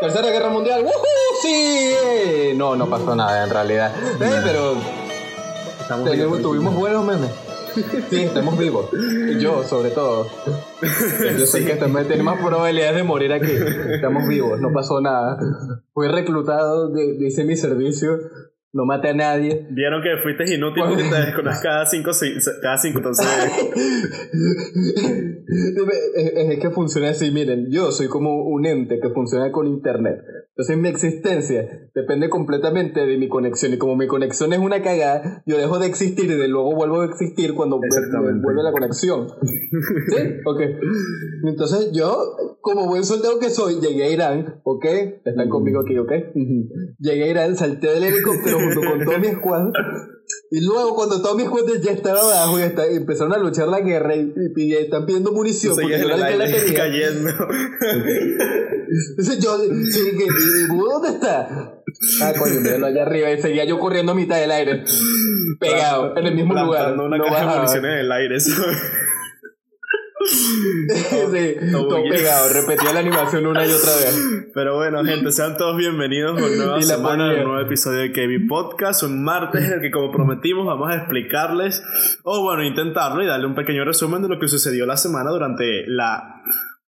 Tercera Guerra Mundial, ¡Woohoo! ¡Sí! No, no pasó nada en realidad. Eh, pero tenemos- tuvimos buenos memes. Sí, estamos vivos. Yo, sobre todo. Yo sé que también tiene más probabilidades de morir aquí. Estamos vivos, no pasó nada. Fui reclutado, de- hice mi servicio, no maté a nadie. Vieron que fuiste inútil porque te desconectas cada cinco, cada cinco, entonces... es, que funciona así, miren, yo soy como un ente que funciona con internet. Entonces mi existencia depende completamente de mi conexión y como mi conexión es una cagada, yo dejo de existir y de luego vuelvo a existir cuando vuelve la conexión. ¿Sí? Ok. Entonces yo, como buen soldado que soy, llegué a Irán, ¿ok? Están conmigo aquí, ¿ok? Llegué a Irán, salté del helicóptero junto con todo mi squad. Y luego cuando todo mi squad ya estaba abajo y, está- empezaron a luchar la guerra y, y- y están pidiendo munición porque yo el que la aire tenía. cayendo. Entonces yo, sí, que, ¿y Budo dónde está? Ah, coño, míralo allá arriba. Y seguía yo corriendo a mitad del aire. Pegado, en el mismo lugar. Una no caja de municiones en el aire, ¿sabes? Sí, todo pegado. Repetía la animación una y otra vez. Pero bueno, gente, sean todos bienvenidos a una nueva semana, a un nuevo episodio de KB Podcast, un martes en el que como prometimos vamos a explicarles, o bueno, intentarlo y darle un pequeño resumen de lo que sucedió la semana durante la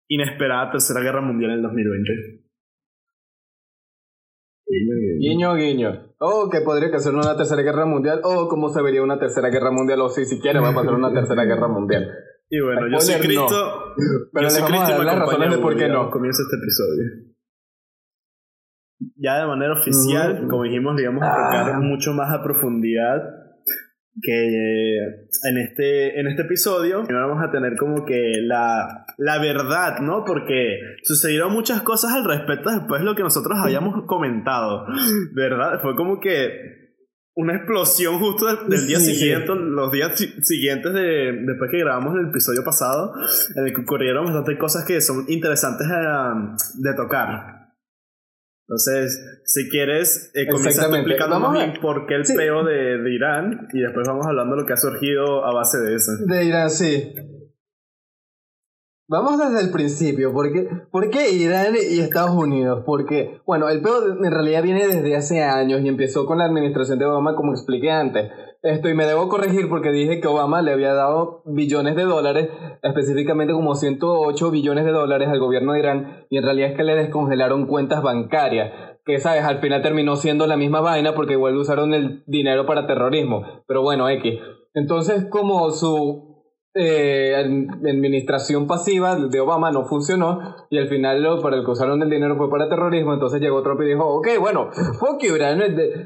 inesperada Tercera Guerra Mundial en el 2020. Guiño, guiño. O que podría que ser una tercera guerra mundial. O cómo se vería una tercera guerra mundial. O si siquiera va a pasar una tercera guerra mundial. Y bueno, yo soy no. Cristo. Pero yo soy Cristo y me acompaña de por qué no. Comienza este episodio. Ya de manera oficial, Ujú. como dijimos, le íbamos a tocar Ah. mucho más a profundidad que eh, en este, en este episodio. Vamos a tener como que la, la verdad, ¿no? Porque sucedieron muchas cosas al respecto después de lo que nosotros habíamos comentado, ¿verdad? Fue como que una explosión justo del, del día Sí, siguiente, los días si- siguientes de después que grabamos el episodio pasado, en el que ocurrieron bastantes cosas que son interesantes ah, de tocar. Entonces, si quieres, eh, comienza explicando más a- bien por qué el Sí. peo de, de Irán y después vamos hablando de lo que ha surgido a base de eso. De Irán, sí. Vamos desde el principio, porque ¿por qué Irán y Estados Unidos? Porque, bueno, el peor en realidad viene desde hace años y empezó con la administración de Obama, como expliqué antes. Esto, y me debo corregir porque dije que Obama le había dado billones de dólares, específicamente como 108 billones de dólares al gobierno de Irán, y en realidad es que le descongelaron cuentas bancarias, que sabes, al final terminó siendo la misma vaina porque igual usaron el dinero para terrorismo. Pero bueno, X. Entonces, como su eh, ad- administración pasiva de Obama no funcionó y al final lo para el que usaron el dinero fue para terrorismo, entonces llegó Trump y dijo, ok, bueno, fuck you,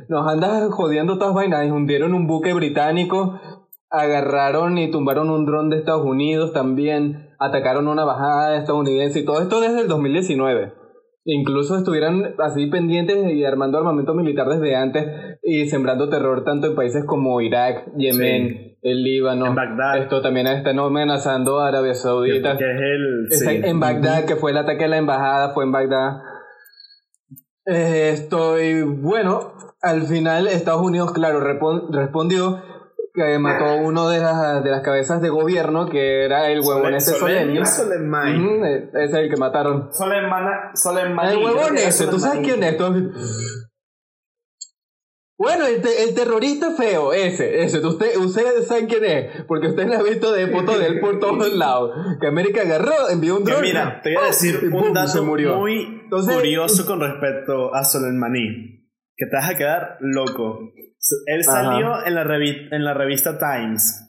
nos andas jodiendo todas vainas, hundieron un buque británico, agarraron y tumbaron un dron de Estados Unidos también, atacaron una bajada estadounidense y todo esto desde el 2019. Incluso estuvieran así pendientes y armando armamento militar desde antes y sembrando terror tanto en países como Irak, Yemen, el Líbano. En Bagdad. Esto también están amenazando a Arabia Que, Saudita. que es el... Está sí. En Bagdad, que fue el ataque a la embajada, fue en Bagdad. Eh, Estoy, bueno, al final Estados Unidos, claro, respondió que mató a uno de las, de las cabezas de gobierno, que era el huevón este Soleimani. Soleimani. Ujú, eh, ese es el que mataron. Soleimana- Soleimani. El huevón que ese, ¿tú sabes quién es? Bueno, el, te- el terrorista feo, ese, ese, usted, ustedes saben quién es, porque ustedes han visto de fotos de él por todos lados. Que América agarró, envió un dron. mira, te voy a decir un dato se murió. muy Entonces- curioso con respecto a Soleimani, que te vas a quedar loco. Él Ajá. salió en la, revi- en la revista Times.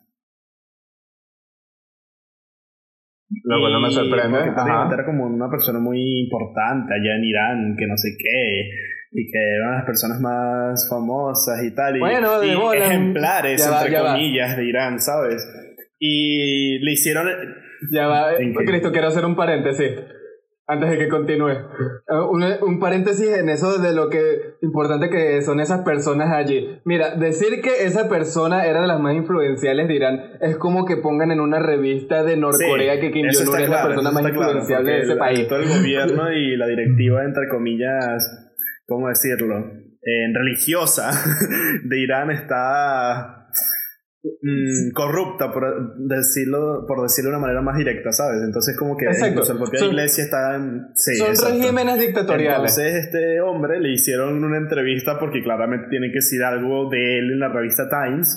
Lo cual no me sorprende, porque prácticamente ajá. era como una persona muy importante allá en Irán, que no sé qué, y que era una de las personas más famosas y tal, y, Bueno, y bola. ejemplares, va, entre ya va. comillas, de Irán, ¿sabes? Y le hicieron... Ya va, eh. Cristo, quiero hacer un paréntesis. Antes de que continúe. Eh, Un, un paréntesis en eso de lo que importante que son esas personas allí. Mira, decir que esa persona era de las más influenciales de Irán es como que pongan en una revista de Norcorea Sí, que Kim Jong-un es la claro, persona eso más está claro, de ese el- país. Todo el gobierno y la directiva, entre comillas, ¿cómo decirlo? Eh, religiosa de Irán está mm, corrupta, por decirlo, por decirlo de una manera más directa, ¿sabes? Entonces como que incluso la propia Son- iglesia está en... Sí, Son exacto. regímenes dictatoriales. Entonces este hombre le hicieron una entrevista porque claramente tiene que decir algo de él en la revista Times.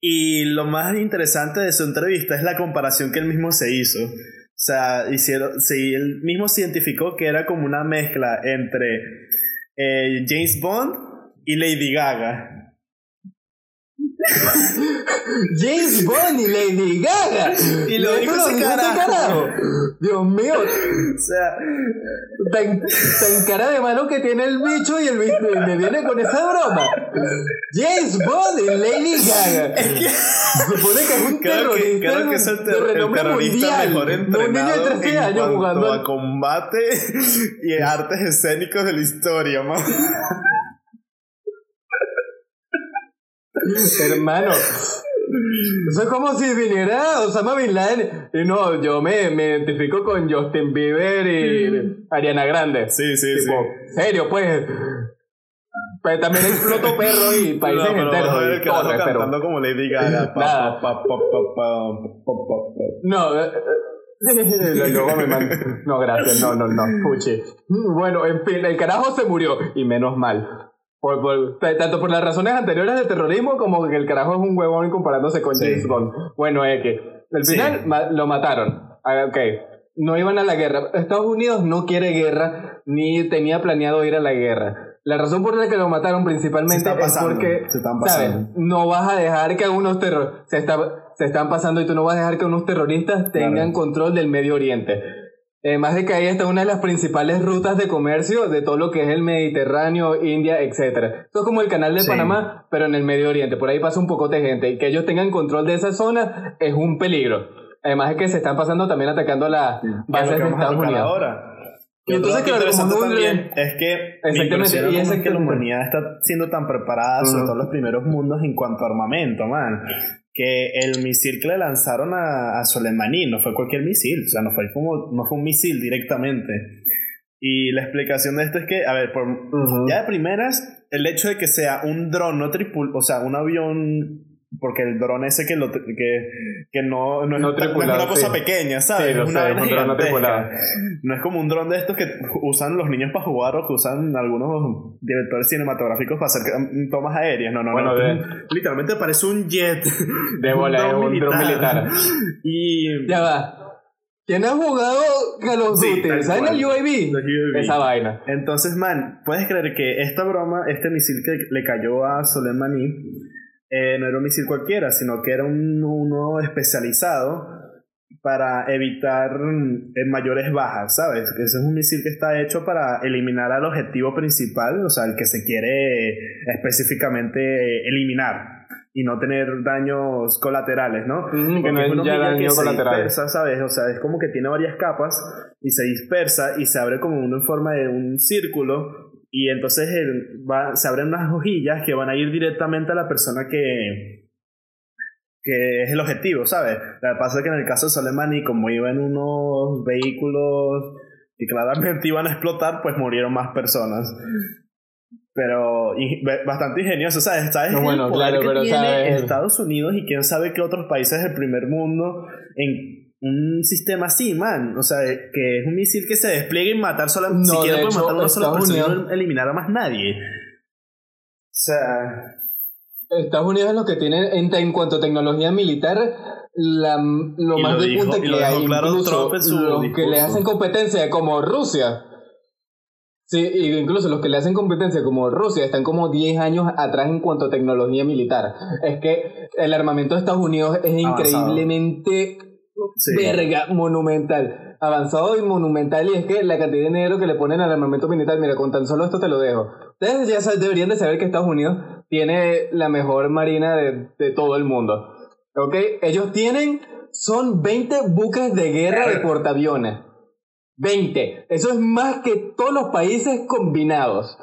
Y lo más interesante de su entrevista es la comparación que él mismo se hizo. Sea, hicieron, sí, él mismo se identificó que era como una mezcla entre eh, James Bond y Lady Gaga. James Bond y Lady Gaga. Y lo dijo ese dijo carajo. Dios mío, O sea, tan, tan cara de mano que tiene el bicho y el bicho me viene con esa broma. James Bond y Lady Gaga. Supone que es un que, terrorista creo que es el, de ter- el renombre terrorista mundial. mejor No un niño entrenado de 13 en años cuanto jugando a combate y artes escénicos de la historia, man. Hermano. Eso es como si viniera Osama Bin Laden. Y no, yo me, me identifico con Justin Bieber y Ariana Grande. Sí, sí, tipo, serio, pues. Pero también exploto perro y sí. países No, enteros. ver y carajo torres, pero- cantando como Lady Gaga. Pa, Nada. pa, pa. No, eh, eh, luego me manda- No, gracias, no, no, no, puche. Bueno, en fin, el carajo se murió, y menos mal. Por, tanto por las razones anteriores del terrorismo como que el carajo es un huevón comparándose con Sí. James Bond. Bueno, es que al Sí. final ma- lo mataron. Ah, Ok, no iban a la guerra. Estados Unidos no quiere guerra ni tenía planeado ir a la guerra. La razón por la que lo mataron Se principalmente está es porque, se están ¿sabes? No vas a dejar que unos terror se, está- se están pasando y tú no vas a dejar que unos terroristas tengan Claro. control del Medio Oriente. Además de que ahí está una de las principales rutas de comercio de todo lo que es el Mediterráneo, India, etc. Esto es como el canal de Sí. Panamá, pero en el Medio Oriente. Por ahí pasa un poco de gente. Y que ellos tengan control de esa zona es un peligro. Además de que se están pasando también atacando las bases de Estados Unidos. ahora. Y entonces, Otro dato claro, como también es que me Exactamente, y es que la humanidad está siendo tan preparada, sobre todo los primeros mundos en cuanto a armamento, man. Que el misil que le lanzaron a, a Soleimani no fue cualquier misil, o sea, no fue como no fue un misil directamente. Y la explicación de esto es que, a ver, por, ya de primeras, el hecho de que sea un dron no tripul, o sea, un avión, porque el dron ese que, lo, que, que no, no, es, No una cosa sí. pequeña, ¿sabes? Sí, lo es una sé, vaina es un dron no tripulado. No es como un dron de estos que usan los niños para jugar o que usan algunos directores cinematográficos para hacer mm, tomas aéreas. No, no, Bueno, no. de- Literalmente parece un jet. De bola, es un dron militar. Y. Ya va. ¿Quién ha jugado Call of Sí, Duty? tal ¿Saben cual. el UAV. Esa vaina. Entonces, man, puedes creer que esta broma, este misil que le cayó a Soleimani, eh, no era un misil cualquiera, sino que era un, uno especializado para evitar mm, mayores bajas, ¿sabes? Ese es un misil que está hecho para eliminar al objetivo principal, o sea, el que se quiere específicamente eliminar y no tener daños colaterales, ¿no? Ujú, que no es ya daño que se colateral. dispersa, ¿sabes? O sea, es como que tiene varias capas y se dispersa y se abre como uno en forma de un círculo y entonces va- se abren unas hojillas que van a ir directamente a la persona que que es el objetivo, ¿sabes? Lo que pasa es que en el caso de Soleimani, como iba en unos vehículos que claramente iban a explotar, pues murieron más personas. Pero bastante ingenioso, ¿sabes? ¿Sabes No, el bueno, poder claro, que pero tiene sabes- Estados Unidos y quién sabe qué otros países del primer mundo en un sistema así, man? O sea, que es un misil que se despliega y matar solamente... No, puede hecho, matar a una sola persona y Unidos- no eliminar a más nadie. O sea... Estados Unidos es lo que tiene en, en cuanto a tecnología militar la, lo más lo de dijo- punta que hay claro incluso los que le hacen competencia como Rusia sí y incluso los que le hacen competencia como Rusia están como 10 años atrás en cuanto a tecnología militar es que el armamento de Estados Unidos es increíblemente Sí. verga monumental. Avanzado y monumental y es que la cantidad de dinero que le ponen al armamento militar mira con tan solo esto te lo dejo. Ustedes ya deberían de saber que Estados Unidos tiene la mejor marina de, de todo el mundo ¿ok? ellos tienen son 20 buques de guerra de portaaviones. 20 eso es más que todos los países combinados.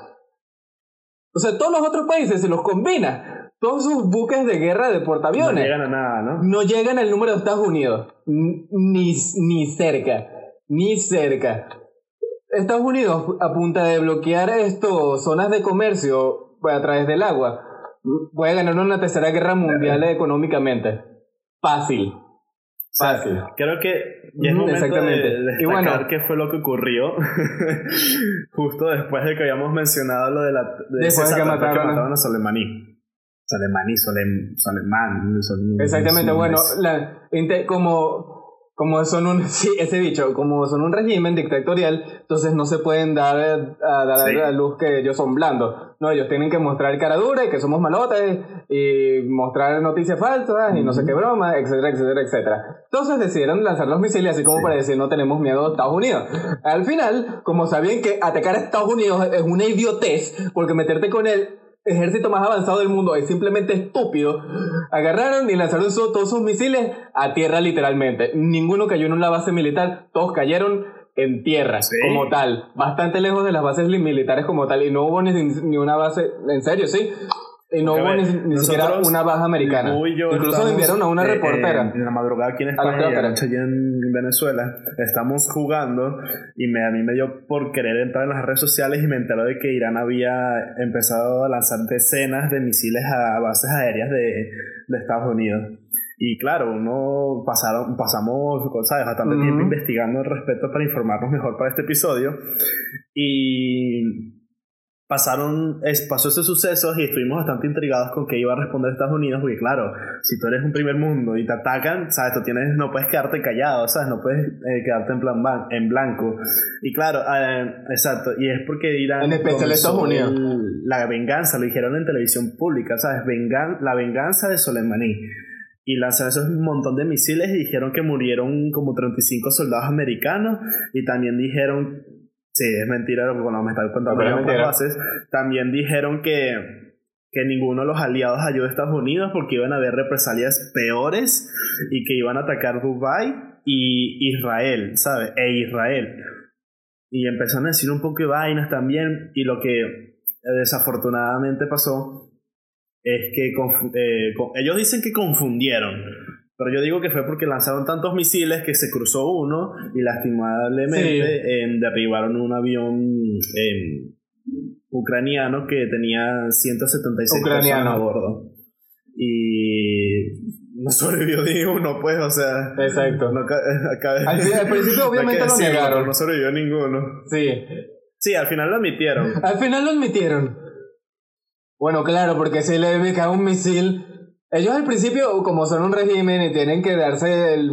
O sea todos los otros países se los combina todos sus buques de guerra de No portaaviones llegan a nada, ¿no? no llegan al número de Estados Unidos. Ni, ni cerca. Ni cerca. Estados Unidos, a punta de bloquear esto, zonas de comercio a través del agua, puede ganar una tercera guerra mundial económicamente. Fácil. Fácil. creo que ya es momento Exactamente. de destacar y bueno, qué fue lo que ocurrió justo después de que habíamos mencionado lo de la de después de que mataron, que mataron a Soleimani. Soleimani, Soleimán. Exactamente, bueno, la, como como son un, sí, ese dicho, como son un régimen dictatorial, entonces no se pueden dar a dar la luz que ellos son blandos. No, ellos tienen que mostrar cara dura y que somos malotes y mostrar noticias falsas y no sé qué broma, etcétera, etcétera, etcétera. Entonces decidieron lanzar los misiles así como para decir no tenemos miedo a Estados Unidos. Al final, como sabían que atacar a Estados Unidos es una idiotez, porque meterte con él ejército más avanzado del mundo es simplemente estúpido, agarraron y lanzaron todos sus misiles a tierra literalmente. Ninguno cayó en una base militar, todos cayeron en tierra como tal, bastante lejos de las bases militares como tal y no hubo ni, ni una base, en serio, sí, y no hubo ni, siquiera una baja americana. Incluso enviaron a una reportera. En, la madrugada aquí en España y anoche allí en Venezuela. Estamos jugando y me, a mí me dio por querer entrar en las redes sociales y me enteré de que Irán había empezado a lanzar decenas de misiles a bases aéreas de, de Estados Unidos. Y claro, uno pasaron, pasamos ¿sabes? bastante tiempo investigando al respecto para informarnos mejor para este episodio. Y pasaron, es, pasó ese suceso y estuvimos bastante intrigados con qué iba a responder Estados Unidos, porque claro, si tú eres un primer mundo y te atacan, sabes, tú tienes, no puedes quedarte callado, sabes, no puedes eh, quedarte en plan en blanco. Y claro, eh, exacto, y es porque Irán... En especial Estados Unidos. La venganza, lo dijeron en televisión pública, sabes, Vengan, la venganza de Soleimani. Y lanzaron esos montón de misiles y dijeron que murieron como 35 soldados americanos y también dijeron Sí, es mentira lo que cuando me están contando las bases. También dijeron que, que ninguno de los aliados ayudó a Estados Unidos porque iban a haber represalias peores y que iban a atacar Dubai y Israel, ¿sabes? E Israel. Y empezaron a decir un poco de vainas también y lo que eh, desafortunadamente pasó es que eh, ellos dicen que confundieron pero yo digo que fue porque lanzaron tantos misiles que se cruzó uno y lastimablemente em, derribaron un avión em, ucraniano que tenía 176 personas a bordo. Y no sobrevivió ni uno, pues, o sea. Exacto. al, principio, obviamente lo negaron. No sobrevivió ninguno. Sí. Sí, al final lo admitieron. Al final lo admitieron. Bueno, claro, porque si le cae un misil ellos al principio, como son un régimen y tienen que darse el,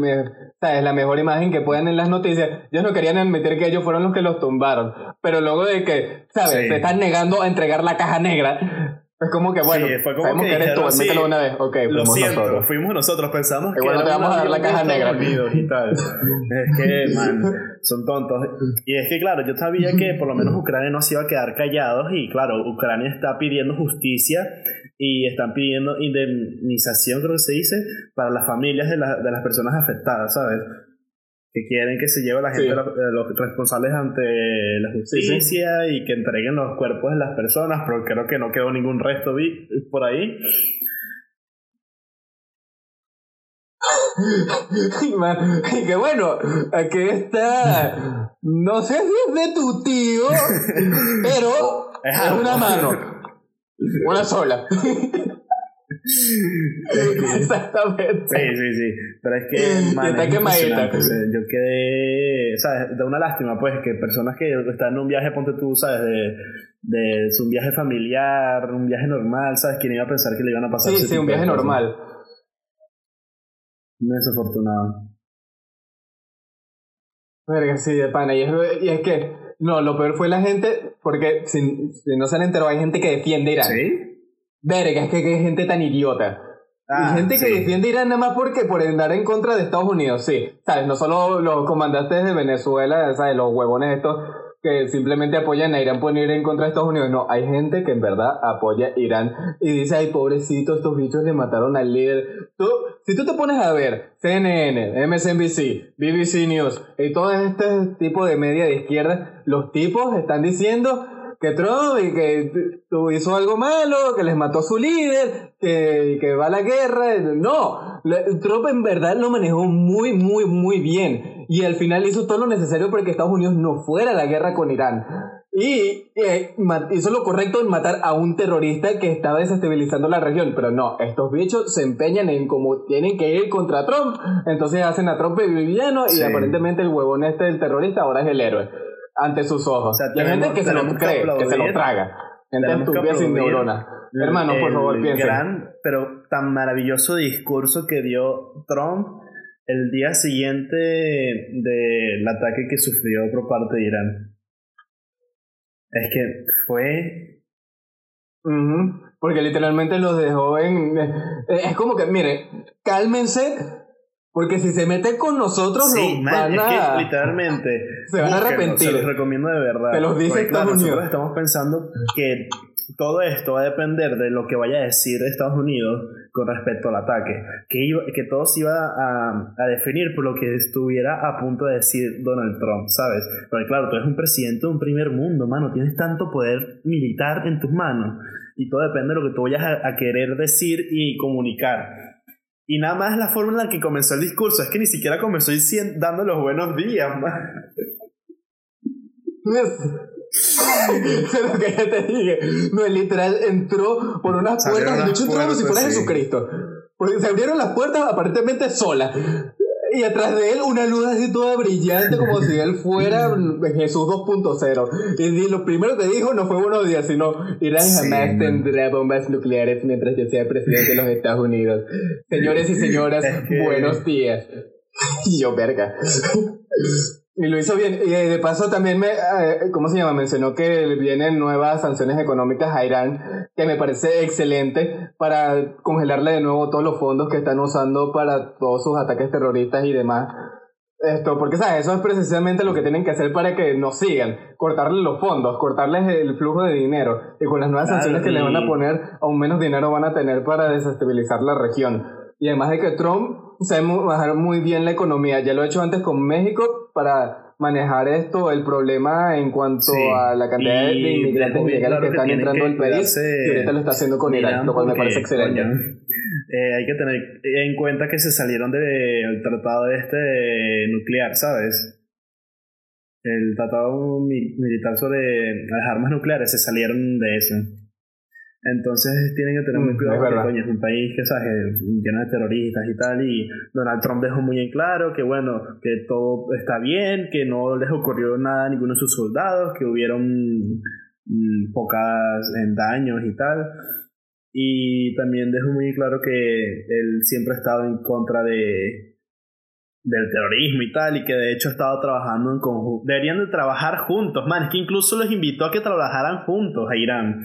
¿sabes? la mejor imagen que puedan en las noticias, ellos no querían admitir que ellos fueron los que los tumbaron. Pero luego de que, ¿sabes? Se están negando a entregar la caja negra. Es como que, bueno, fue como sabemos que, eres tú, admítelo una vez. Ok, lo siento, nosotros. fuimos nosotros, pensamos que, bueno, te vamos a dar la caja negra. Y tal. es que, man, son tontos. Y es que, claro, yo sabía que por lo menos Ucrania no se iba a quedar callados y, claro, Ucrania está pidiendo justicia y están pidiendo indemnización, creo que se dice, para las familias de, de las personas afectadas, ¿sabes? Que quieren que se lleve a la gente, eh, los responsables ante la justicia y que entreguen los cuerpos de las personas, pero creo que no quedó ningún resto por ahí. y que bueno, aquí está. No sé si es de tu tío, pero es una mano. Una sola. Exactamente. Sí, sí, sí. Pero es que. Man, está quemadita. Yo quedé. ¿Sabes? Da una lástima, pues, que personas que están en un viaje, ponte tú, ¿sabes? De, de un viaje familiar, un viaje normal, ¿sabes? ¿Quién iba a pensar que le iban a pasar? Sí, sí, un viaje normal. Muy desafortunado. Verga, sí, de pana. Y es, y es que no, lo peor fue la gente, porque si, no se han enterado, hay gente que defiende Irán. ¿Sí? Verga, es que, hay gente tan idiota. hay ah, gente que defiende Irán nada más porque por andar en contra de Estados Unidos, sí. ¿Sabes? No solo los comandantes de Venezuela, ¿sabes? Los huevones estos que simplemente apoyan a Irán por ir en contra de Estados Unidos. No, hay gente que en verdad apoya a Irán y dice, ay, pobrecito, estos bichos le mataron al líder. Tú, si tú te pones a ver CNN, MSNBC, BBC News y todo este tipo de media de izquierda, los tipos están diciendo que Trump y que hizo algo malo, que les mató a su líder, que, que va a la guerra. No, Trump en verdad lo manejó muy, muy, muy bien. Y al final hizo todo lo necesario para que Estados Unidos no fuera a la guerra con Irán. y eh, hizo lo correcto en matar a un terrorista que estaba desestabilizando la región. Pero no, estos bichos se empeñan en como tienen que ir contra Trump, entonces hacen a Trump el villano y aparentemente el huevón este del terrorista ahora es el héroe ante sus ojos. y hay gente que se lo cree, que, se lo traga. Gente estúpida sin neurona. Hermano, por favor, piensa. gran, pero tan maravilloso discurso que dio Trump el día siguiente del ataque que sufrió por parte de Irán. Es que fue. Porque literalmente los dejó en. Eh, es como que, mire, cálmense. Porque si se mete con nosotros, sí, van es que literalmente se van a arrepentir. Se los recomiendo de verdad. Se los dice Estados Unidos. Nosotros estamos pensando que todo esto va a depender de lo que vaya a decir Estados Unidos con respecto al ataque, que, iba, que todo se iba a, a, definir por lo que estuviera a punto de decir Donald Trump, ¿sabes? Porque claro, tú eres un presidente de un primer mundo, mano, tienes tanto poder militar en tus manos y todo depende de lo que tú vayas a, querer decir y comunicar. Y nada más la forma en la que comenzó el discurso, es que ni siquiera comenzó diciendo, dando los buenos días, man. lo que ya te dije. No, literal entró por unas puertas. De hecho, entró como si fuera Jesucristo. Porque se abrieron las puertas aparentemente sola. Y atrás de él una luz así toda brillante como si él fuera Jesús 2.0. Y lo primero que dijo no fue buenos días, sino Irán jamás tendrá bombas nucleares mientras yo sea presidente de los Estados Unidos. Señores y señoras, buenos días. Y yo, verga. Y lo hizo bien. Y de paso también me, eh, ¿cómo se llama? Mencionó que vienen nuevas sanciones económicas a Irán, que me parece excelente para congelarle de nuevo todos los fondos que están usando para todos sus ataques terroristas y demás. Esto, porque sabes, eso es precisamente lo que tienen que hacer para que nos sigan, cortarles los fondos, cortarles el flujo de dinero. Y con las nuevas sanciones que le van a poner, aún menos dinero van a tener para desestabilizar la región. Y además de que Trump sabe manejar muy bien la economía. Ya lo he hecho antes con México para manejar esto, el problema en cuanto a la cantidad de inmigrantes ilegales que, están entrando al país. Y ahorita lo está haciendo con Irán, lo cual me parece excelente. Eh, hay que tener en cuenta que se salieron del tratado este nuclear, ¿sabes? El tratado militar sobre las armas nucleares se salieron de eso. Entonces tienen que tener muy mm, cuidado porque coño, es un país que sabes lleno de terroristas y tal y Donald Trump dejó muy en claro que bueno que todo está bien que no les ocurrió nada a ninguno de sus soldados que hubieron mm, pocas en daños y tal. Y también dejó muy claro que él siempre ha estado en contra de del terrorismo y tal, y que de hecho ha estado trabajando en conjunto. Deberían de trabajar juntos, man, es que incluso los invitó a que trabajaran juntos a Irán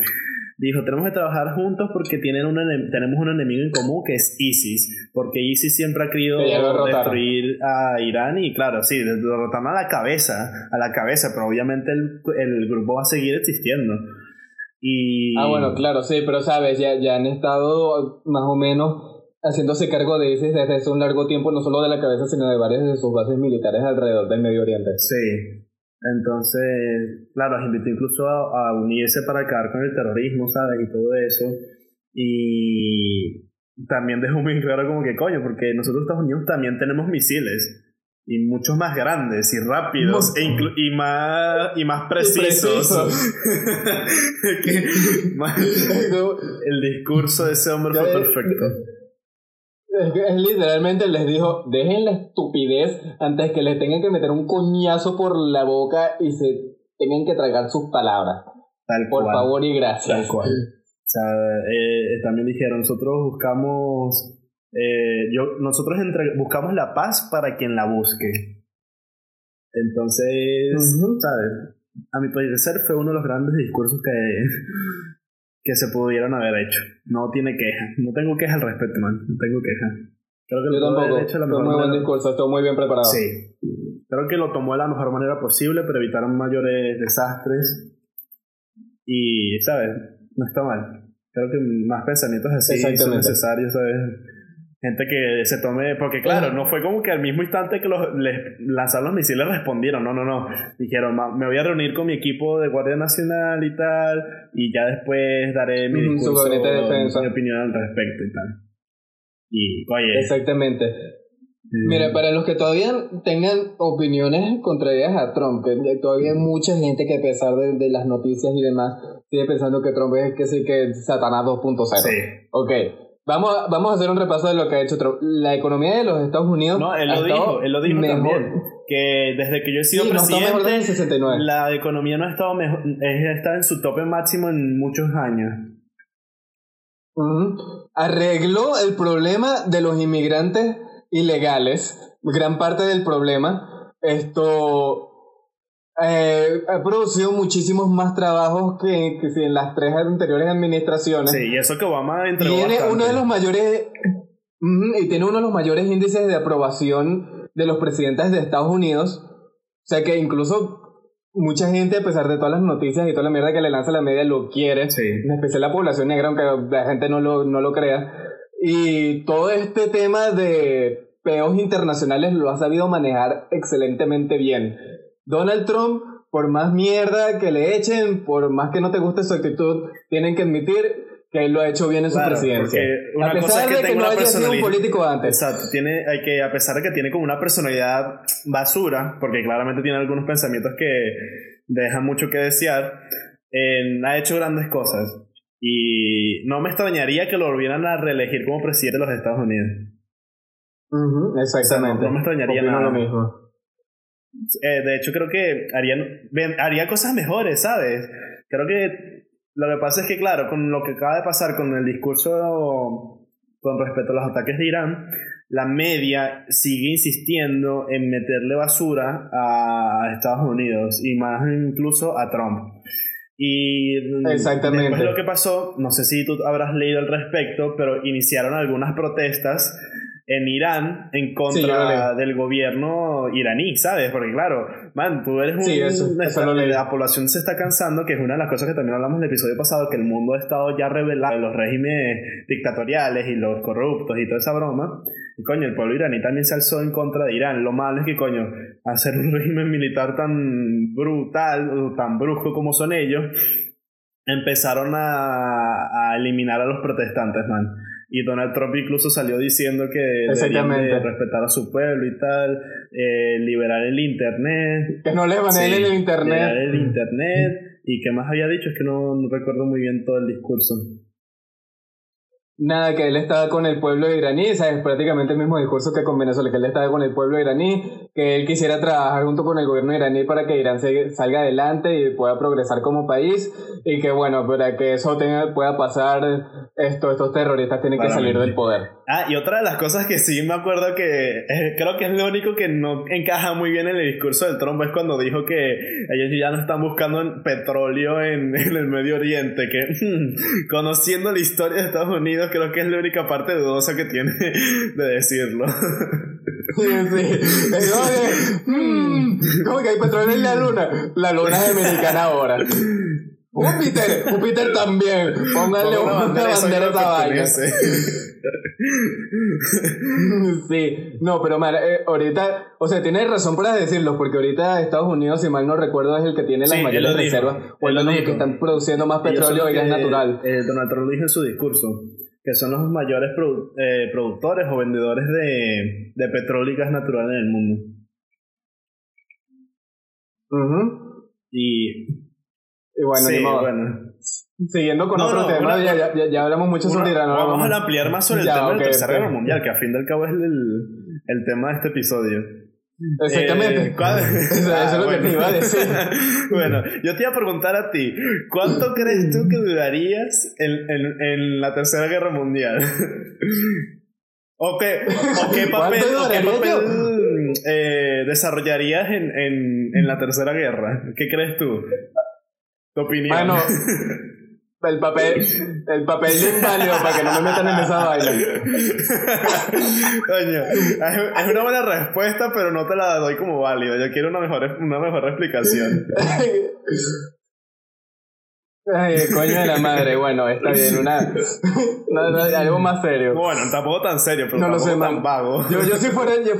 dijo, tenemos que trabajar juntos porque tienen un tenemos un enemigo en común que es ISIS, porque ISIS siempre ha querido destruir a Irán y claro, sí, derrotaron a la cabeza, a la cabeza, pero obviamente el, el grupo va a seguir existiendo. Y... Ah, bueno, claro, sí, pero sabes, ya, ya han estado más o menos haciéndose cargo de ISIS desde hace un largo tiempo, no solo de la cabeza, sino de varias de sus bases militares alrededor del Medio Oriente. Sí, entonces, claro, los invitó incluso a, unirse para acabar con el terrorismo, ¿sabes? Y todo eso. Y también dejó muy claro como que, coño, porque nosotros Estados Unidos también tenemos misiles. Y muchos más grandes y rápidos e y, más, y más precisos. el discurso de ese hombre fue perfecto. Es literalmente les dijo, dejen la estupidez antes que les tengan que meter un coñazo por la boca y se tengan que tragar sus palabras. Tal por favor y gracias. Tal cual. O sea, eh, también dijeron, nosotros buscamos, eh, yo, nosotros entre, buscamos la paz para quien la busque. Entonces, ¿sabes? A mi parecer fue uno de los grandes discursos que, que se pudieron haber hecho. No tiene queja. No tengo queja al respecto, man. No tengo queja. Creo que Yo lo tampoco. Hecho la mejor muy buen discurso, estuvo muy bien preparado. Sí. Creo que lo tomó de la mejor manera posible, pero evitaron mayores desastres. Y, ¿sabes? No está mal. Creo que más pensamientos así son necesarios, ¿sabes? Gente que se tome, porque claro, no fue como que al mismo instante que los, les lanzaron los misiles respondieron, no, no, no, dijeron, me voy a reunir con mi equipo de Guardia Nacional y tal, y ya después daré mi, discurso, mi opinión al respecto y tal. Y, oye. Exactamente. Mira, para los que todavía tengan opiniones contrarias a Trump, todavía hay mucha gente que a pesar de, las noticias y demás, sigue pensando que Trump es que sí que Satanás 2.0. Sí. Ok. Vamos a, vamos a hacer un repaso de lo que ha hecho Trump. La economía de los Estados Unidos. No, él lo dijo, él lo dijo también. Que desde que yo he sido presidente, 69. la economía no ha estado mejor, está en su tope máximo en muchos años. Arregló el problema de los inmigrantes ilegales, gran parte del problema. Esto eh, ha producido muchísimos más trabajos que, que en las tres anteriores administraciones. Sí, y eso que Obama entregó Tiene uno de los mayores y tiene uno de los mayores índices de aprobación de los presidentes de Estados Unidos. O sea que incluso mucha gente, a pesar de todas las noticias y toda la mierda que le lanza la media, lo quiere. Sí. En especial la población negra, aunque la gente no lo, no lo crea. Y todo este tema de peos internacionales lo ha sabido manejar excelentemente bien. Donald Trump, por más mierda que le echen, por más que no te guste su actitud, tienen que admitir que él lo ha hecho bien en su presidencia. a pesar de que no haya sido un político antes. Exacto, tiene, hay que, a pesar de que tiene como una personalidad basura, porque claramente tiene algunos pensamientos que dejan mucho que desear, ha hecho grandes cosas. Y no me extrañaría que lo volvieran a reelegir como presidente de los Estados Unidos. exactamente. no, me extrañaría nada. lo mismo. Eh, de hecho, creo que harían, haría cosas mejores, ¿sabes? Creo que lo que pasa es que, claro, con lo que acaba de pasar con el discurso con respecto a los ataques de Irán, la media sigue insistiendo en meterle basura a Estados Unidos y más incluso a Trump. Y Exactamente. después lo que pasó, no sé si tú habrás leído al respecto, pero iniciaron algunas protestas en Irán en contra del gobierno iraní, ¿sabes? Porque claro, man, tú eres un... Sí, eso, la población se está cansando, que es una de las cosas que también hablamos en el episodio pasado, que el mundo ha estado ya revelado los regímenes dictatoriales y los corruptos y toda esa broma. Y coño, el pueblo iraní también se alzó en contra de Irán. Lo malo es que, coño, hacer un régimen militar tan brutal o tan brusco como son ellos, empezaron a, a eliminar a los protestantes, man. Y Donald Trump incluso salió diciendo que deberían de respetar a su pueblo y tal, eh, liberar el internet. Que no le van a el internet. Liberar el internet. ¿Y qué más había dicho? Es que no recuerdo muy bien todo el discurso. Nada, que él estaba con el pueblo iraní, ¿sabes? Prácticamente el mismo discurso que con Venezuela, que él estaba con el pueblo iraní, que él quisiera trabajar junto con el gobierno iraní para que Irán salga adelante y pueda progresar como país, y que bueno, para que eso tenga, pueda pasar, esto, estos terroristas tienen que salir del poder. Ah, y otra de las cosas que sí me acuerdo que eh, creo que es lo único que no encaja muy bien en el discurso del Trump es cuando dijo que ellos ya no están buscando petróleo en, en el Medio Oriente, que conociendo la historia de Estados Unidos, creo que es la única parte dudosa que tiene de decirlo. Sí, sí. Mm, ¿Cómo que hay petróleo en la luna? La luna es americana ahora. Júpiter, Júpiter también. Póngale una, bandera, bandera a vaina. Sí, no, pero mal, eh, ahorita, o sea, tienes razón para decirlo, porque ahorita Estados Unidos, si mal no recuerdo, es el que tiene las mayores reservas, o es el que están produciendo más petróleo y gas natural. Eh, Donald Trump lo dijo en su discurso que son los mayores eh, productores o vendedores de, de petróleo y gas natural en el mundo. Y. Y bueno, sí, bueno. Siguiendo con otro tema, ya, ya, ya, hablamos mucho sobre Irán. Vamos, a ampliar más sobre el tema de la Tercera Guerra Mundial, que a fin del cabo es el, el tema de este episodio. Exactamente. Eh, eso, es lo que te iba a decir. bueno, yo te iba a preguntar a ti, ¿cuánto crees tú que durarías en, en, en la Tercera Guerra Mundial? ¿O qué, o qué papel, o qué papel eh, desarrollarías en, en, en la Tercera Guerra? ¿Qué crees tú? Tu opinión. Bueno, el papel, el papel de inválido para que no me metan en esa vaina. Coño, es una buena respuesta, pero no te la doy como válida. Yo quiero una mejor, una mejor explicación. Ay, coño de la madre, bueno, está bien, una, algo más serio. Bueno, tampoco tan serio, pero no tampoco lo sé, tan vago. Yo, yo si fuera, yo,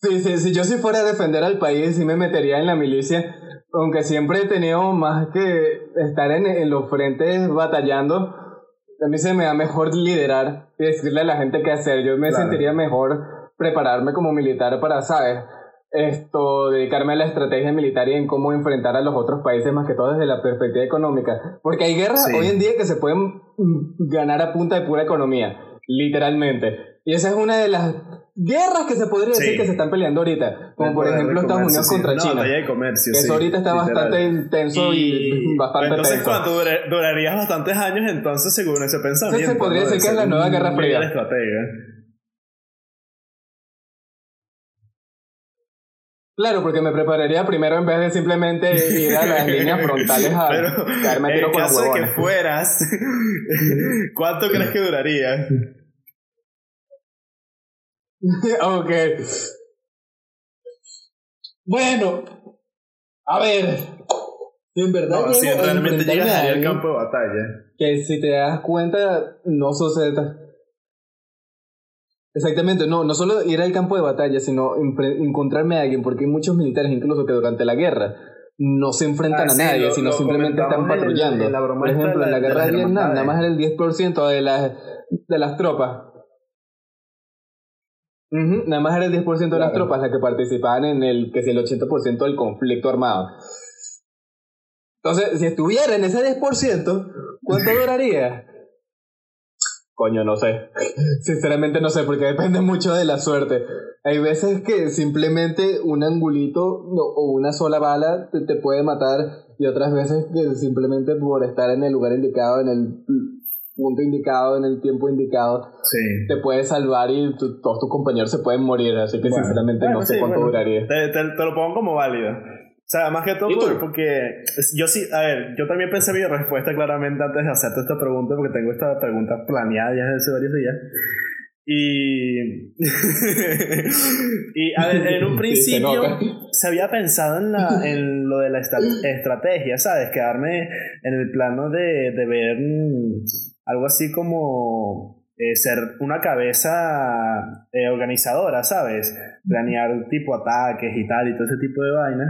sí, sí, si yo si fuera a defender al país, sí me metería en la milicia, aunque siempre he tenido más que estar en, los frentes batallando, a mí se me da mejor liderar y decirle a la gente qué hacer. Yo me sentiría mejor prepararme como militar para, ¿sabes? Esto, dedicarme a la estrategia militar y en cómo enfrentar a los otros países, más que todo desde la perspectiva económica. Porque hay guerras hoy en día que se pueden ganar a punta de pura economía, literalmente. Y esa es una de las guerras que se podría decir que se están peleando ahorita, como por ejemplo Estados Unidos contra China. De comercio, eso ahorita está bastante intenso y, bastante Entonces, tenso. ¿cuánto durarías bastantes años entonces según ese pensamiento? Entonces se podría decir que es la nueva Guerra Fría. Claro, porque me prepararía primero en vez de simplemente ir a las líneas frontales a Pero, caerme tiro en con los caso de que fueras, ¿cuánto crees que duraría? ok. Bueno, a ver. En verdad, No, si realmente llegas al campo de batalla. Que si te das cuenta, no sucede. Exactamente, no, no solo ir al campo de batalla, sino encontrarme a alguien, porque hay muchos militares incluso que durante la guerra no se enfrentan Ah, a nadie, sino lo simplemente están en- patrullando. en la broma Por ejemplo, en la- guerra de Vietnam, nada más era el 10% de las, de las tropas. Ujú, Nada más era el 10% de las tropas las que participaban en el, que si el 80% del conflicto armado. Entonces, si estuviera en ese 10%, ¿cuánto duraría? Coño, no sé. Sinceramente no sé, porque depende mucho de la suerte. Hay veces que simplemente un angulito no, o una sola bala te, te puede matar y otras veces que simplemente por estar en el lugar indicado, en el punto indicado, en el tiempo indicado, Sí. te puede salvar y tu- todos tus compañeros se pueden morir. Así que Bueno. sinceramente Bueno, no sé sí, cuánto bueno. duraría. Te, te- te lo pongo como válido. O sea, más que todo porque yo sí, a ver, yo también pensé mi respuesta claramente antes de hacerte esta pregunta, porque tengo esta pregunta planeada ya desde hace varios días. Y. y a ver, en un principio se había pensado en, la, en lo de la estrategia, ¿sabes? Quedarme en el plano de, de ver mm, algo así como eh, ser una cabeza eh, organizadora, ¿sabes? Planear tipo ataques y tal y todo ese tipo de vainas.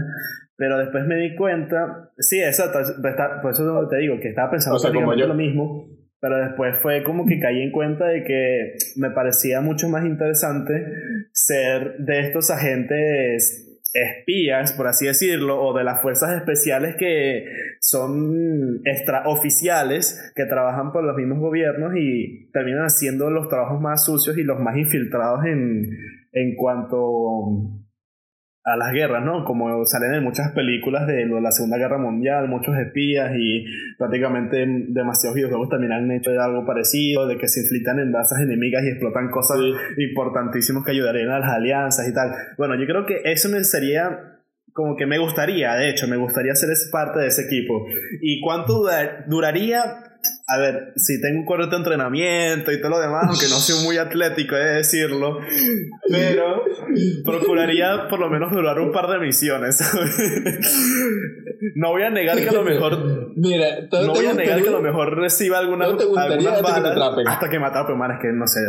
Pero después me di cuenta, sí, exacto, está- por eso te digo que estaba pensando O sea, como yo. lo mismo, pero después fue como que caí en cuenta de que me parecía mucho más interesante ser de estos agentes espías, por así decirlo, o de las fuerzas especiales que son extraoficiales, que trabajan por los mismos gobiernos y terminan haciendo los trabajos más sucios y los más infiltrados en, en cuanto a las guerras, ¿no? Como salen en muchas películas de lo de la Segunda Guerra Mundial, muchos espías y prácticamente demasiados videojuegos también han hecho algo parecido, de que se infiltran en bazas enemigas y explotan cosas importantísimas que ayudarían a las alianzas y tal. Bueno, yo creo que eso me sería como que me gustaría, de hecho, me gustaría ser parte de ese equipo. ¿Y cuánto dura- duraría? A ver, si tengo un correcto entrenamiento y todo lo demás, aunque no soy muy atlético, he de decirlo, pero procuraría por lo menos durar un par de misiones. no voy a negar que a lo mejor Mira, ¿te- no voy a negar que a lo mejor reciba alguna, ¿No te gustaría algunas que balas hasta que me atrapen, man, es que no sé.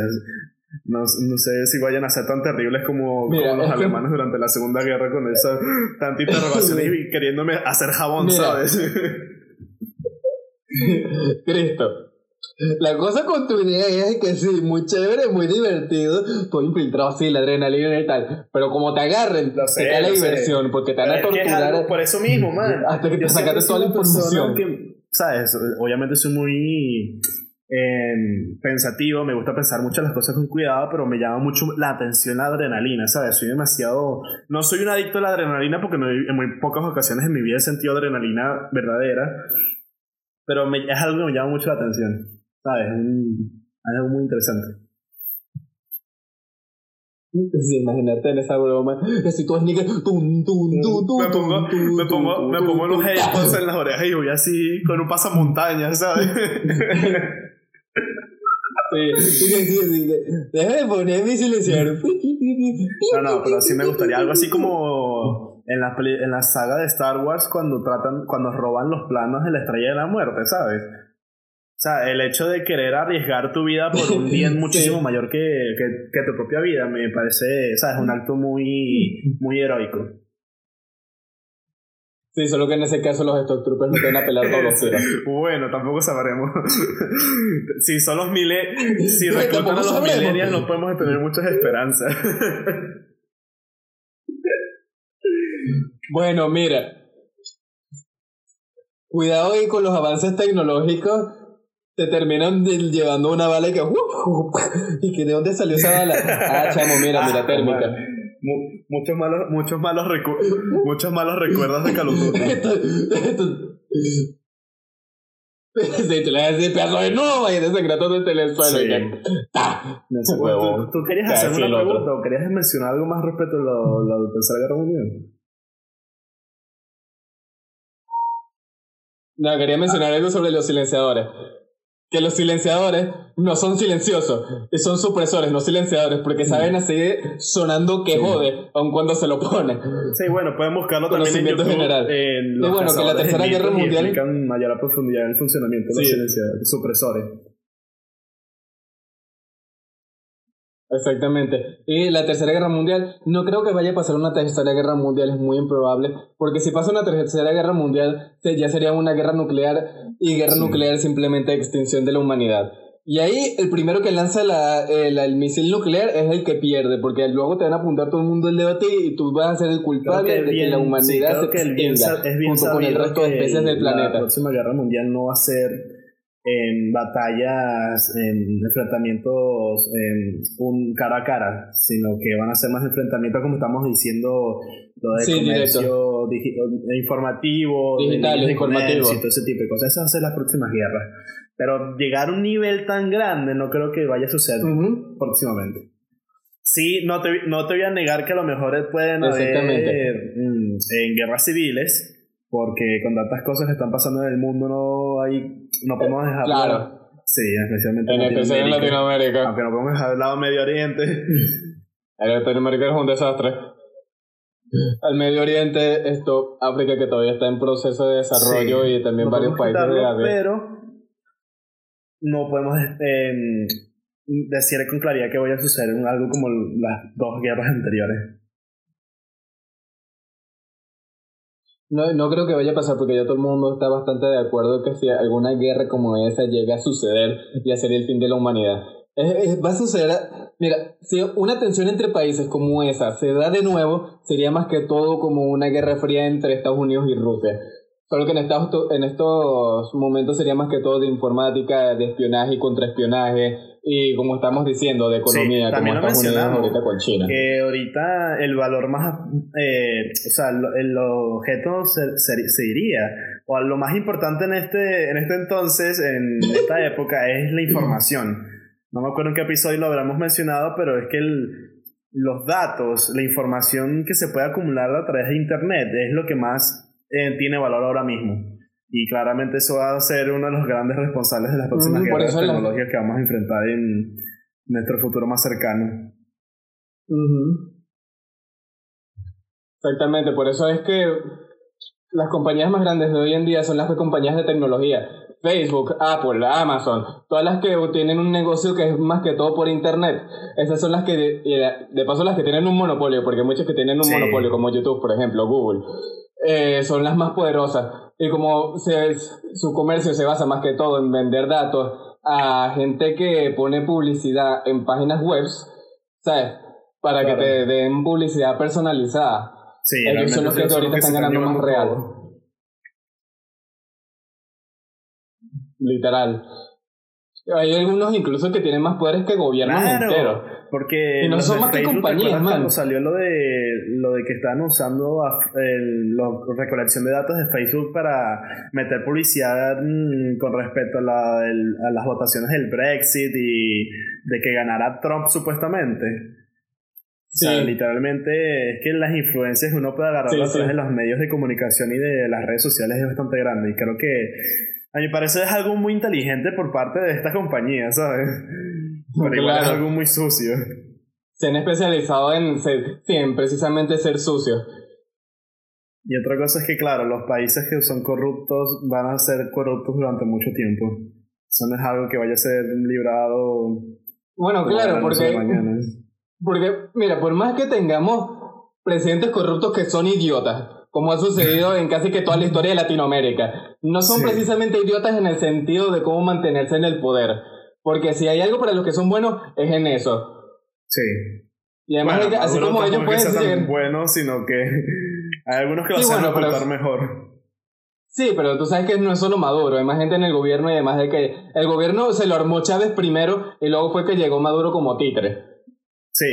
No, no sé si vayan a ser tan terribles como, Mira, como los es que- alemanes durante la Segunda Guerra con esa tanta interrogación y queriéndome hacer jabón, Mira. ¿sabes? Cristo. La cosa con tu idea es que sí, muy chévere, muy divertido, todo infiltrado así, la adrenalina y tal. Pero como te agarren, Lo sé, te cae la lo sé. diversión, porque te van a es torturar. por eso mismo, man. Hasta que te Yo siempre sacaste toda la información. que, ¿Sabes? Obviamente soy muy eh, pensativo, me gusta pensar mucho las cosas con cuidado, pero me llama mucho la atención la adrenalina, ¿sabes? Soy demasiado... No soy un adicto a la adrenalina porque no, en muy pocas ocasiones en mi vida he sentido adrenalina verdadera, pero me- es algo que me llama mucho la atención, ¿sabes? Un- algo muy interesante. Sí, imagínate en esa broma. Si tú nigga, tum, tum, tum, tum, me pongo, tum, me pongo, tum, me tum, pongo los tum, headphones en las orejas y voy así con un pasamontañas, ¿sabes? Sí, sí, sí, sí, sí. Déjame poner mi silenciador. No, no, pero sí me gustaría algo así como en la, en la saga de Star Wars cuando tratan, cuando roban los planos de la Estrella de la Muerte, ¿sabes? O sea, el hecho de querer arriesgar tu vida por un bien muchísimo Sí. mayor que, que, que tu propia vida me parece, ¿sabes? Un acto muy, muy heroico. Sí, solo que en ese caso los Stock Troopers no te van a pelar todos los tiros. bueno, tampoco sabremos. si son los miles, si reclutan a los millennials no podemos tener muchas esperanzas. Bueno, mira. Cuidado ahí con los avances tecnológicos. Te terminan de- llevando una bala y que. ¿Y que de dónde salió esa bala? Ah, chamo, mira, mira, Ah, térmica. muchos malos, muchos malos recu- muchos malos recuerdos de Call. Sí, tú le vas a decir pedazo de nuevo y el suelo. Sí. Y. ¿Tú, tú querías hacer una pregunta o querías mencionar algo más respecto a la, la Tercera Guerra Mundial? No, quería mencionar algo sobre los silenciadores. Que los silenciadores no son silenciosos, son supresores, no silenciadores, porque saben así sonando que Sí. jode, aun cuando se lo ponen. Sí, bueno, pueden buscarlo también en YouTube. general. En Y bueno, que la Tercera Guerra Mundial- mayor profundidad el funcionamiento de los silenciadores, supresores. Exactamente. Y la Tercera Guerra Mundial, no creo que vaya a pasar una Tercera Guerra Mundial, es muy improbable, porque si pasa una Tercera Guerra Mundial, ya sería una guerra nuclear, y guerra Sí. nuclear simplemente extinción de la humanidad. Y ahí el primero que lanza la, el, el misil nuclear es el que pierde, porque luego te van a apuntar todo el mundo el ti y tú vas a ser el culpable que de que la humanidad se que el bien extinga, sa- es bien junto con el resto de especies del La planeta. próxima guerra mundial no va a ser en batallas, en enfrentamientos en un cara a cara, sino que van a ser más enfrentamientos como estamos diciendo, lo de Sí, comercio digi- eh, informativo, Digital, informativo. y todo ese tipo de cosas. Esas van a ser las próximas guerras. Pero llegar a un nivel tan grande no creo que vaya a suceder Ujú. próximamente. Sí, no te, no te voy a negar que a lo mejor pueden haber mm, en guerras civiles, porque con tantas cosas que están pasando en el mundo no hay, no podemos dejar Claro, Sí, especialmente en especial en Latinoamérica. Aunque no podemos dejar de lado Medio Oriente. El Latinoamérica es un desastre. Al Medio Oriente, esto, África que todavía está en proceso de desarrollo Sí, y también no varios países de quitarlo, Asia. Pero no podemos eh, decir con claridad que vaya a suceder en algo como las dos guerras anteriores. No, no creo que vaya a pasar porque ya todo el mundo está bastante de acuerdo que si alguna guerra como esa llega a suceder, ya sería el fin de la humanidad. Es- es- va a suceder, mira, si una tensión entre países como esa se da de nuevo, sería más que todo como una guerra fría entre Estados Unidos y Rusia. Solo que en estos, en estos momentos sería más que todo de informática, de espionaje y contraespionaje, y como estamos diciendo, de economía, como también lo Estados Unidos mencionamos, ahorita con China. que ahorita el valor más, eh, o sea, lo- el objeto se, se- se diría, o lo más importante en este, en este entonces, en esta época, es la información. No me acuerdo en qué episodio lo habremos mencionado, pero es que el- los datos, la información que se puede acumular a través de Internet es lo que más eh, tiene valor ahora mismo. Y claramente eso va a ser uno de los grandes responsables de las próximas Mm, guerras eso la- tecnológicas que vamos a enfrentar en nuestro futuro más cercano. Exactamente, por eso es que las compañías más grandes de hoy en día son las compañías de tecnología. Facebook, Apple, Amazon, todas las que tienen un negocio que es más que todo por internet. Esas son las que, de, paso, las que tienen un monopolio, porque muchas que tienen un Sí. monopolio, como YouTube, por ejemplo, Google. Eh, son las más poderosas. Y como se- su comercio se basa más que todo en vender datos a gente que pone publicidad en páginas web, ¿sabes? Para Claro. que te den publicidad personalizada. Sí, Ellos son los que ahorita están ganando más real. Literal. Hay algunos incluso que tienen más poderes que gobiernos Claro, enteros. porque Y no son más que Facebook, ¿te compañías, man? Cuando salió lo de lo de que estaban usando a- el- la recolección de datos de Facebook para meter publicidad mm, con respecto a, la, el- a las votaciones del Brexit y de que ganara Trump supuestamente. O sea, Sí. literalmente es que las influencias que uno puede agarrar Sí, a través sí. de los medios de comunicación y de las redes sociales es bastante grande. Y creo que, a mi parecer, es algo muy inteligente por parte de esta compañía, ¿sabes? Pero igual es Claro. algo muy sucio. Se han especializado en, ser, en precisamente ser sucios. Y otra cosa es que, claro, los países que son corruptos van a ser corruptos durante mucho tiempo. Eso no es algo que vaya a ser librado. Bueno, claro, porque, porque, mira, por más que tengamos presidentes corruptos que son idiotas, como ha sucedido en casi que toda la historia de Latinoamérica. No son precisamente idiotas en el sentido de cómo mantenerse en el poder, porque si hay algo para los que son buenos es en eso. Sí. Y además, así como ellos pueden ser buenos, sino que hay algunos que lo saben ocultar mejor. Sí, pero tú sabes que no es solo Maduro, hay más gente en el gobierno y además de que el gobierno se lo armó Chávez primero y luego fue que llegó Maduro como títere. Sí,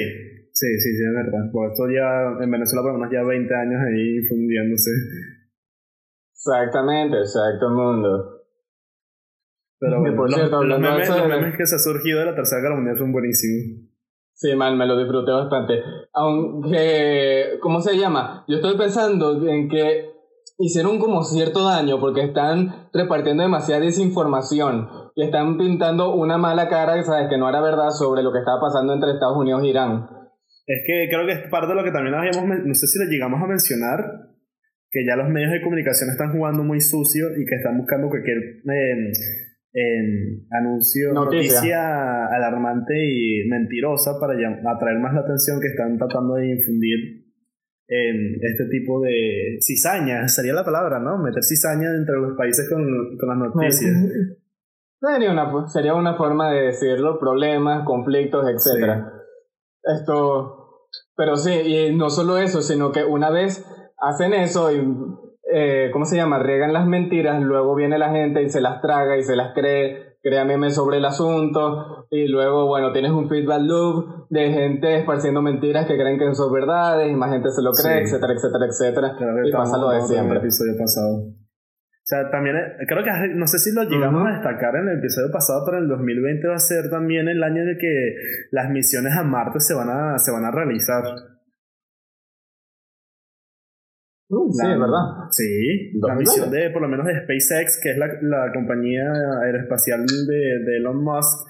sí, sí, sí, es verdad. Por esto ya en Venezuela por lo menos ya 20 años ahí fundiéndose. Exactamente, exacto mundo. Pero bueno, por cierto, los, memes, los memes que se ha surgido de la Tercera Guerra Mundial son buenísimos. Sí, mal, me lo disfruté bastante. Aunque, ¿cómo se llama? Yo estoy pensando en que hicieron como cierto daño porque están repartiendo demasiada desinformación y están pintando una mala cara, sabes, que no era verdad sobre lo que estaba pasando entre Estados Unidos e Irán. Es que creo que es parte de lo que también habíamos, no sé si le llegamos a mencionar, que ya los medios de comunicación están jugando muy sucio y que están buscando cualquier eh, anuncio, noticia. alarmante y mentirosa para atraer más la atención que están tratando de infundir en este tipo de cizaña, sería la palabra, ¿no? Meter cizaña entre los países con, con las noticias. Sería una, sería una forma de decirlo, problemas, conflictos, etc. Esto, pero sí, y no solo eso, sino que una vez hacen eso y, eh, ¿cómo se llama? Riegan las mentiras, luego viene la gente y se las traga y se las cree crea memes sobre el asunto y luego, bueno, tienes un feedback loop de gente esparciendo mentiras que creen que son verdades y más gente se lo cree, etcétera, etcétera, etcétera. y pasa lo de siempre. El episodio pasado. O sea, también, eh, creo que, no sé si lo llegamos a destacar en el episodio pasado, pero el 2020 va a ser también el año en el que las misiones a Marte se van a, se van a realizar. Uh, sí, es verdad. Sí, la misión de, por lo menos de SpaceX, que es la, la compañía aeroespacial de, de, Elon Musk.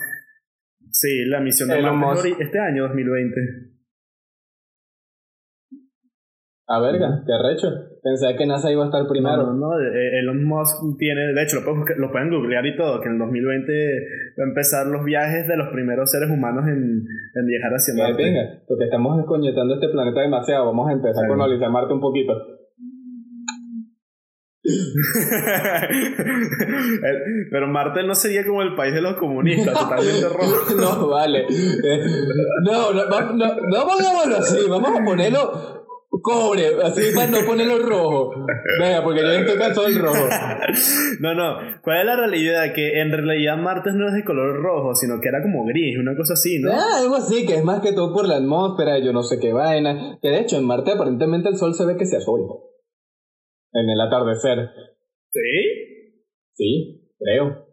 Sí, la misión de Elon Marte este año, 2020. A verga, qué arrecho. Pensé que NASA iba a estar primero. No, no, eh, Elon Musk tiene, de hecho, lo pueden, lo pueden googlear y todo, que en el 2020 va a empezar los viajes de los primeros seres humanos en, en viajar hacia Marte. Venga, porque estamos desconectando este planeta demasiado, vamos a empezar a colonizar Marte un poquito. Pero Marte no sería como el país de los comunistas, totalmente rojo. no, vale. Eh, no, no, no, no pongámoslo así, vamos a ponerlo cobre, así para no ponerlo rojo. Venga, porque yo estoy cansado del rojo. No, no. ¿Cuál es la realidad? Que en realidad Marte no es de color rojo, sino que era como gris, una cosa así, ¿no? Ah, algo así, que es más que todo por la atmósfera, yo no sé qué vaina. Que de hecho en Marte aparentemente el sol se ve que se azul en el atardecer. ¿Sí? Sí, creo.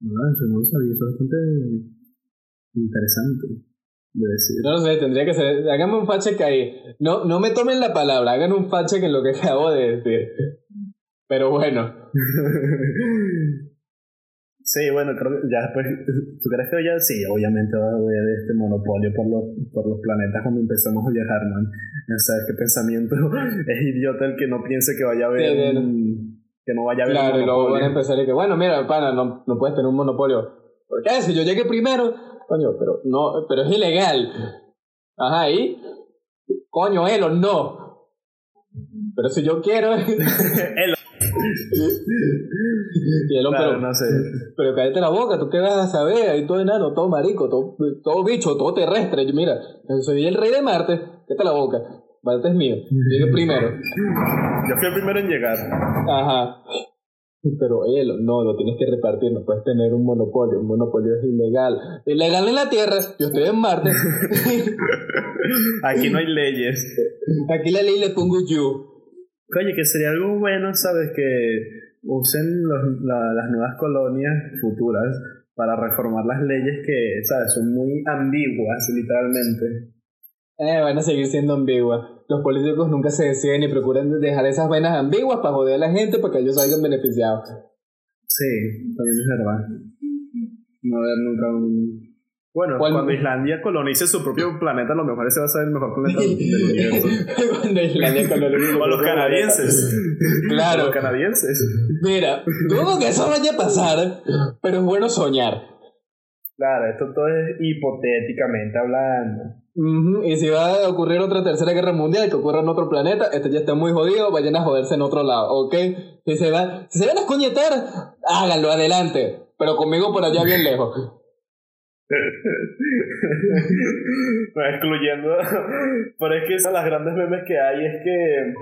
No, eso no lo sabía, eso es bastante interesante de decir. No lo sé, tendría que ser. Háganme un fache ahí. No, no me tomen la palabra, hagan un fache en lo que acabo de decir. Pero bueno. Sí, bueno, creo que ya después, ¿tú crees que ya sí? Obviamente va a haber este monopolio por los, por los planetas cuando empezamos a viajar, man. O sea, qué pensamiento es idiota el que no piense que vaya a haber que no vaya a haber Claro, y luego van a empezar y que, bueno, mira, pana, no, no puedes tener un monopolio. ¿Por qué? Si yo llegué primero, coño, pero no, pero es ilegal. Ajá, ¿y? Coño, Elon, no. Pero si yo quiero... Elon y el hombre, no sé. pero cállate la boca, tú qué vas a saber, ahí todo enano, todo marico, todo, todo bicho, todo terrestre. Mira, soy el rey de Marte, cállate la boca, Marte es mío, llegué primero. Yo fui el primero en llegar. Ajá. Pero él, no, lo tienes que repartir, no puedes tener un monopolio, un monopolio es ilegal. Ilegal en la Tierra, yo estoy en Marte. Aquí no hay leyes. Aquí la ley le pongo yo. Oye, que sería algo bueno, ¿sabes? Que usen las nuevas colonias futuras para reformar las leyes que, ¿sabes? Son muy ambiguas, literalmente. Eh, van a seguir siendo ambiguas. Los políticos nunca se deciden y procuran dejar esas vainas ambiguas para joder a la gente para que ellos salgan beneficiados. Sí, también es verdad. No haber nunca un bueno, cuando Islandia colonice su propio planeta, a lo mejor ese va a ser el mejor planeta del universo. cuando Islandia colonice O los canadienses. Claro. los canadienses. Mira, dudo que eso vaya a pasar, pero es bueno soñar. Claro, esto todo es hipotéticamente hablando. Y si va a ocurrir otra tercera guerra mundial que ocurra en otro planeta, este ya está muy jodido, vayan a joderse en otro lado, ¿ok? Si se, va, si se van a escoñetar, háganlo adelante, pero conmigo por allá bien lejos. no, excluyendo, pero es que esas las grandes memes que hay es que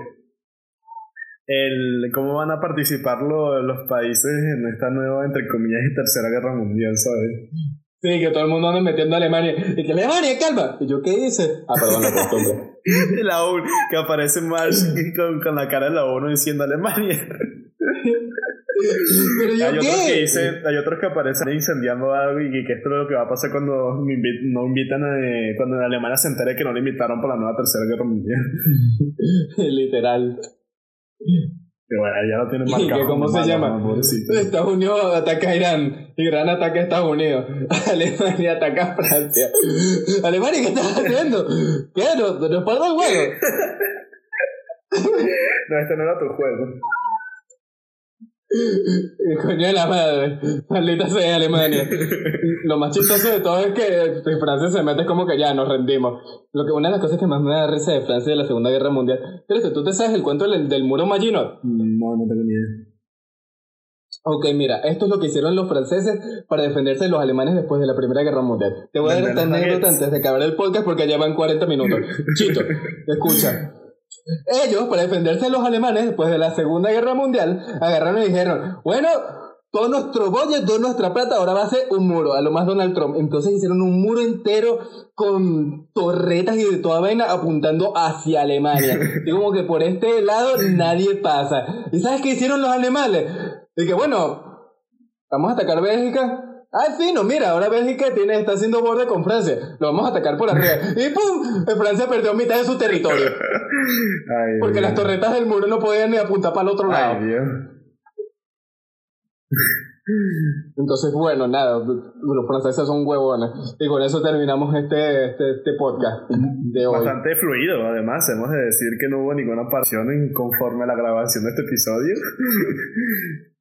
el cómo van a participar los, los países en esta nueva, entre comillas, tercera guerra mundial, ¿sabes? Sí, que todo el mundo anda metiendo a Alemania. Y que Alemania, calma. ¿Y yo qué hice? Ah, perdón, la costumbre. la ONU, que aparece Marsh con, con, la cara de la ONU diciendo Alemania. ¿Pero yo hay, qué? Otros que dicen, hay otros que aparecen incendiando algo y que esto es lo que va a pasar cuando no invitan a, cuando en Alemania se entere que no le invitaron para la nueva tercera guerra mundial. Literal. Que bueno, ya lo tienen marcado. ¿Cómo se llama? Estados Unidos ataca a Irán. Irán ataca a Estados Unidos. Alemania ataca a Francia. Alemania, ¿qué estás haciendo? ¿Qué? ¿Nos, nos paró el juego? no, este no era tu juego. Coño de la madre, maldita sea Alemania. Lo más chistoso de todo es que Francia se mete como que ya nos rendimos. Lo que, una de las cosas que más me da risa de Francia de la Segunda Guerra Mundial. ¿Crees tú te sabes el cuento del, del muro Maginot? No, no tengo ni idea. Ok, mira, esto es lo que hicieron los franceses para defenderse de los alemanes después de la Primera Guerra Mundial. Te voy a dar esta anécdota antes de acabar el podcast porque ya van 40 minutos. Chito, escucha. Ellos, para defenderse de los alemanes después de la Segunda Guerra Mundial, agarraron y dijeron, bueno, todo nuestro bolle, toda nuestra plata, ahora va a ser un muro, a lo más Donald Trump. Entonces hicieron un muro entero con torretas y de toda vaina apuntando hacia Alemania. Y como que por este lado nadie pasa. ¿Y sabes qué hicieron los alemanes? Que bueno, vamos a atacar Bélgica, Ah, sí, no, mira, ahora Bélgica tiene, está haciendo borde con Francia. Lo vamos a atacar por arriba. Y ¡pum! Francia perdió mitad de su territorio. Ay, porque Dios. las torretas del muro no podían ni apuntar para el otro lado. Ay, Dios. Entonces, bueno, nada, los franceses son huevones. Y con eso terminamos este, este, este podcast de hoy. Bastante fluido, además, hemos de decir que no hubo ninguna pasión en conforme a la grabación de este episodio.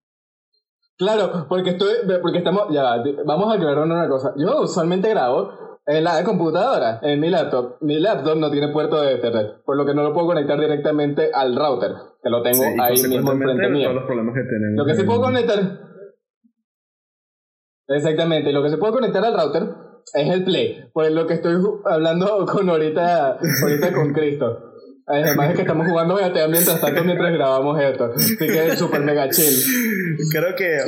Claro, porque estoy, porque estamos, ya, va, vamos a aclarar una cosa. Yo usualmente grabo en la computadora, en mi laptop. Mi laptop no tiene puerto de Ethernet, por lo que no lo puedo conectar directamente al router, que lo tengo Sí, ahí mismo enfrente mío. todos los problemas que tenemos. Lo que sí en- puedo conectar. Exactamente, lo que se puede conectar al router es el Play, por lo que estoy hablando con ahorita, ahorita con Cristo. Además es que estamos jugando GTA mientras tanto mientras grabamos esto. Así que es súper mega chill. Creo que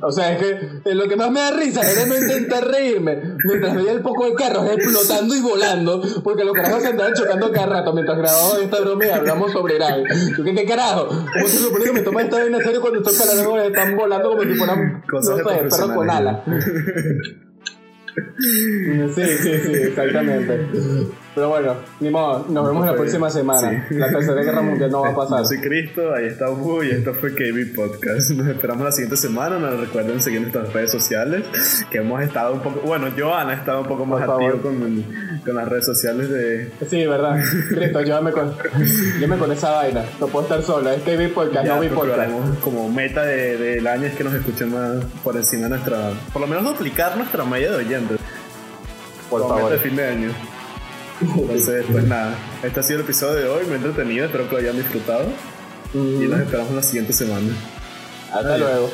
O sea, es que eh, lo que más me da risa era no intentar reírme mientras veía el poco de carros explotando y volando, porque los carajos se andaban chocando cada rato mientras grabamos esta broma y hablamos sobre Irán. ¿qué, qué carajo? ¿Cómo se supone que me toma esta vaina en serio cuando estos carajos están volando como si fueran, Cosas de no sé, perros con alas? Sí, sí, sí, exactamente. Pero bueno, ni modo, nos vemos la próxima semana. sí. La tercera guerra mundial no va a pasar. Yo soy Cristo, ahí está Hugo y esto fue KB Podcast. Nos esperamos la siguiente semana. Nos recuerden seguir nuestras redes sociales. Que hemos estado un poco. Bueno, Joan ha estado un poco más activo con, con las redes sociales de. Sí, verdad. Cristo, llévame con, llévame con esa vaina. No puedo estar sola. Es vi podcast, Ya, no vi podcast. como meta de- del año es que nos escuchen más por encima de nuestra. Por lo menos duplicar nuestra media de oyentes. Por como favor. meta de fin de año. Entonces, pues nada. Este ha sido el episodio de hoy. Me he entretenido. Espero que lo hayan disfrutado. Y Mm, nos esperamos la siguiente semana. Hasta Adiós. luego.